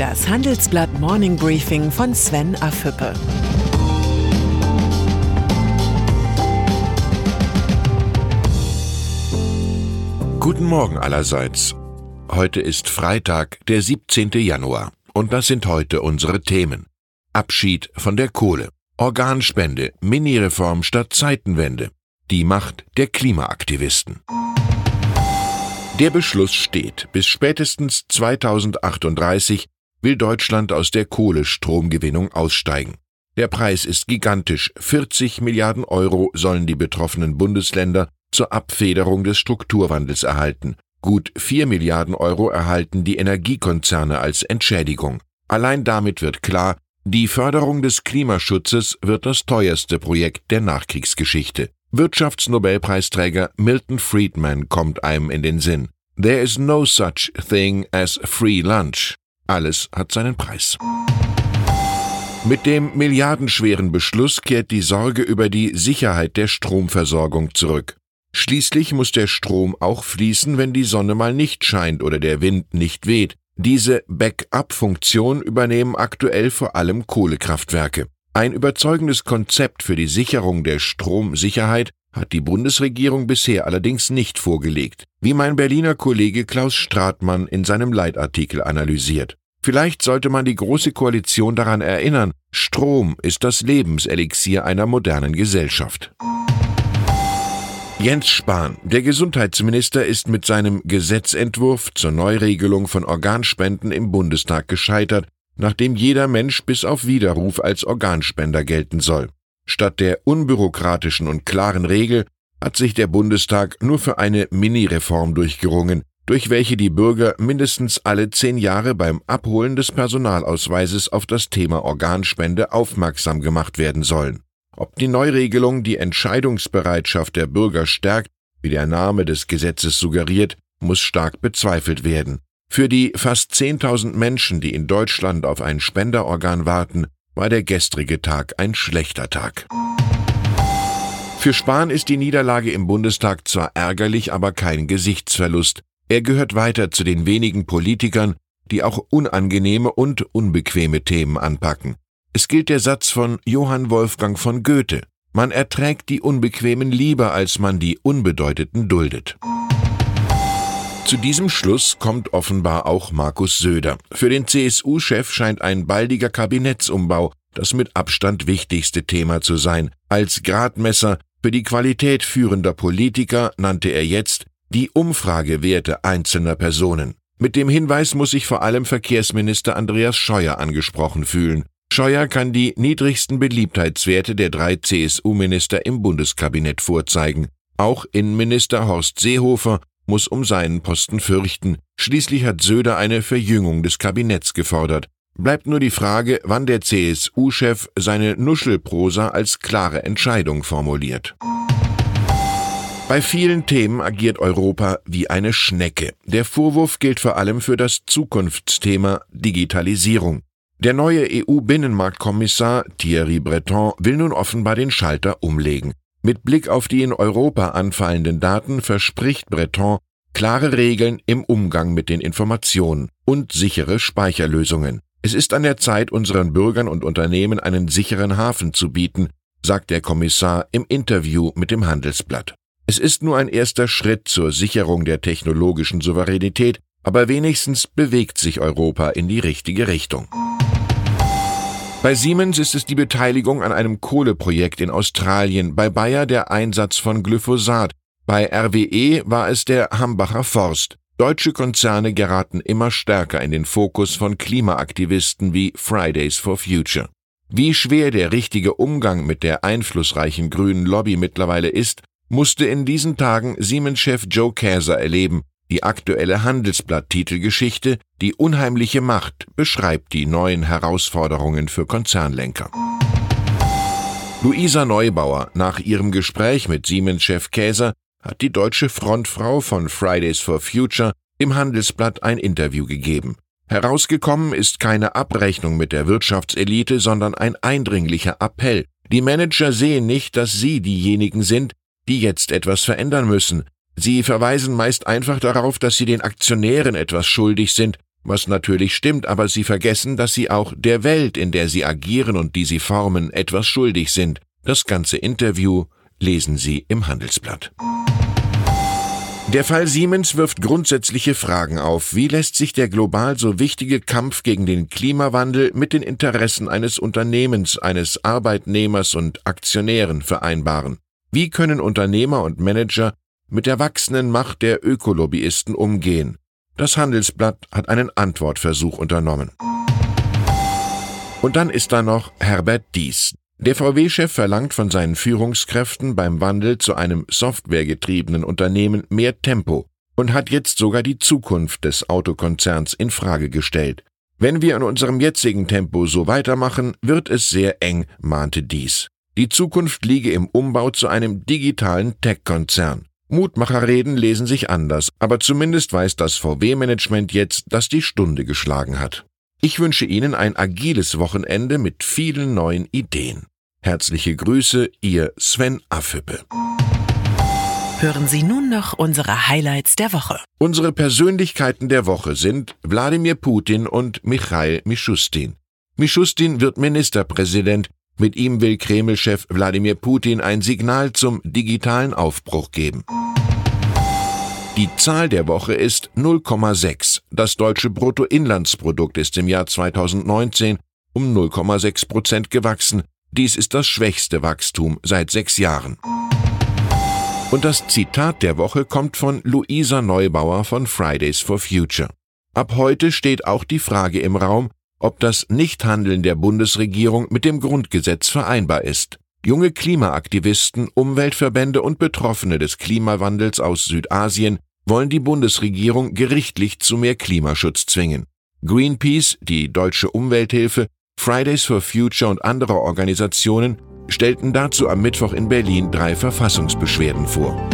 Das Handelsblatt Morning Briefing von Sven Afüppe. Guten Morgen allerseits. Heute ist Freitag, der 17. Januar. Und das sind heute unsere Themen. Abschied von der Kohle. Organspende, Mini-Reform statt Zeitenwende. Die Macht der Klimaaktivisten. Der Beschluss steht. Bis spätestens 2038 will Deutschland aus der Kohlestromgewinnung aussteigen. Der Preis ist gigantisch. 40 Milliarden Euro sollen die betroffenen Bundesländer zur Abfederung des Strukturwandels erhalten. Gut 4 Milliarden Euro erhalten die Energiekonzerne als Entschädigung. Allein damit wird klar, die Förderung des Klimaschutzes wird das teuerste Projekt der Nachkriegsgeschichte. Wirtschaftsnobelpreisträger Milton Friedman kommt einem in den Sinn. There is no such thing as free lunch. Alles hat seinen Preis. Mit dem milliardenschweren Beschluss kehrt die Sorge über die Sicherheit der Stromversorgung zurück. Schließlich muss der Strom auch fließen, wenn die Sonne mal nicht scheint oder der Wind nicht weht. Diese Backup-Funktion übernehmen aktuell vor allem Kohlekraftwerke. Ein überzeugendes Konzept für die Sicherung der Stromsicherheit hat die Bundesregierung bisher allerdings nicht vorgelegt, wie mein Berliner Kollege Klaus Stratmann in seinem Leitartikel analysiert. Vielleicht sollte man die Große Koalition daran erinnern, Strom ist das Lebenselixier einer modernen Gesellschaft. Jens Spahn, der Gesundheitsminister, ist mit seinem Gesetzentwurf zur Neuregelung von Organspenden im Bundestag gescheitert nachdem jeder Mensch bis auf Widerruf als Organspender gelten soll. Statt der unbürokratischen und klaren Regel hat sich der Bundestag nur für eine Mini-Reform durchgerungen, durch welche die Bürger mindestens alle zehn Jahre beim Abholen des Personalausweises auf das Thema Organspende aufmerksam gemacht werden sollen. Ob die Neuregelung die Entscheidungsbereitschaft der Bürger stärkt, wie der Name des Gesetzes suggeriert, muss stark bezweifelt werden. Für die fast 10.000 Menschen, die in Deutschland auf ein Spenderorgan warten, war der gestrige Tag ein schlechter Tag. Für Spahn ist die Niederlage im Bundestag zwar ärgerlich, aber kein Gesichtsverlust. Er gehört weiter zu den wenigen Politikern, die auch unangenehme und unbequeme Themen anpacken. Es gilt der Satz von Johann Wolfgang von Goethe. Man erträgt die Unbequemen lieber, als man die Unbedeuteten duldet. Zu diesem Schluss kommt offenbar auch Markus Söder. Für den CSU-Chef scheint ein baldiger Kabinettsumbau das mit Abstand wichtigste Thema zu sein. Als Gradmesser für die Qualität führender Politiker nannte er jetzt die Umfragewerte einzelner Personen. Mit dem Hinweis muss sich vor allem Verkehrsminister Andreas Scheuer angesprochen fühlen. Scheuer kann die niedrigsten Beliebtheitswerte der drei CSU-Minister im Bundeskabinett vorzeigen. Auch Innenminister Horst Seehofer muss um seinen Posten fürchten. Schließlich hat Söder eine Verjüngung des Kabinetts gefordert. Bleibt nur die Frage, wann der CSU-Chef seine Nuschelprosa als klare Entscheidung formuliert. Bei vielen Themen agiert Europa wie eine Schnecke. Der Vorwurf gilt vor allem für das Zukunftsthema Digitalisierung. Der neue EU-Binnenmarktkommissar Thierry Breton will nun offenbar den Schalter umlegen. Mit Blick auf die in Europa anfallenden Daten verspricht Breton klare Regeln im Umgang mit den Informationen und sichere Speicherlösungen. Es ist an der Zeit, unseren Bürgern und Unternehmen einen sicheren Hafen zu bieten, sagt der Kommissar im Interview mit dem Handelsblatt. Es ist nur ein erster Schritt zur Sicherung der technologischen Souveränität, aber wenigstens bewegt sich Europa in die richtige Richtung. Bei Siemens ist es die Beteiligung an einem Kohleprojekt in Australien, bei Bayer der Einsatz von Glyphosat, bei RWE war es der Hambacher Forst. Deutsche Konzerne geraten immer stärker in den Fokus von Klimaaktivisten wie Fridays for Future. Wie schwer der richtige Umgang mit der einflussreichen grünen Lobby mittlerweile ist, musste in diesen Tagen Siemens-Chef Joe Käser erleben, die aktuelle Handelsblatt-Titelgeschichte Die unheimliche Macht beschreibt die neuen Herausforderungen für Konzernlenker. Luisa Neubauer, nach ihrem Gespräch mit Siemens-Chef Käser, hat die deutsche Frontfrau von Fridays for Future im Handelsblatt ein Interview gegeben. Herausgekommen ist keine Abrechnung mit der Wirtschaftselite, sondern ein eindringlicher Appell. Die Manager sehen nicht, dass sie diejenigen sind, die jetzt etwas verändern müssen, Sie verweisen meist einfach darauf, dass sie den Aktionären etwas schuldig sind, Was natürlich stimmt, aber sie vergessen, dass sie auch der Welt, in der sie agieren und die sie formen, etwas schuldig sind. Das ganze Interview lesen Sie im Handelsblatt. Der Fall Siemens wirft grundsätzliche Fragen auf. Wie lässt sich der global so wichtige Kampf gegen den Klimawandel mit den Interessen eines Unternehmens, eines Arbeitnehmers und Aktionären vereinbaren? Wie können Unternehmer und Manager mit der wachsenden Macht der Ökolobbyisten umgehen? Das Handelsblatt hat einen Antwortversuch unternommen. Und dann ist da noch Herbert Dies. Der VW-Chef verlangt von seinen Führungskräften beim Wandel zu einem softwaregetriebenen Unternehmen mehr Tempo und hat jetzt sogar die Zukunft des Autokonzerns in Frage gestellt. Wenn wir in unserem jetzigen Tempo so weitermachen, wird es sehr eng, mahnte Dies. Die Zukunft liege im Umbau zu einem digitalen Tech-Konzern. Mutmacherreden lesen sich anders, aber zumindest weiß das VW-Management jetzt, dass die Stunde geschlagen hat. Ich wünsche Ihnen ein agiles Wochenende mit vielen neuen Ideen. Herzliche Grüße, Ihr Sven Affüppe. Hören Sie nun noch unsere Highlights der Woche. Unsere Persönlichkeiten der Woche sind Wladimir Putin und Michail Mischustin. Mischustin wird Ministerpräsident, mit ihm will Kreml-Chef Wladimir Putin ein Signal zum digitalen Aufbruch geben. Die Zahl der Woche ist 0,6. Das deutsche Bruttoinlandsprodukt ist im Jahr 2019 um 0,6 Prozent gewachsen. Dies ist das schwächste Wachstum seit sechs Jahren. Und das Zitat der Woche kommt von Luisa Neubauer von Fridays for Future. Ab heute steht auch die Frage im Raum, ob das Nichthandeln der Bundesregierung mit dem Grundgesetz vereinbar ist. Junge Klimaaktivisten, Umweltverbände und Betroffene des Klimawandels aus Südasien wollen die Bundesregierung gerichtlich zu mehr Klimaschutz zwingen. Greenpeace, die deutsche Umwelthilfe, Fridays for Future und andere Organisationen stellten dazu am Mittwoch in Berlin drei Verfassungsbeschwerden vor.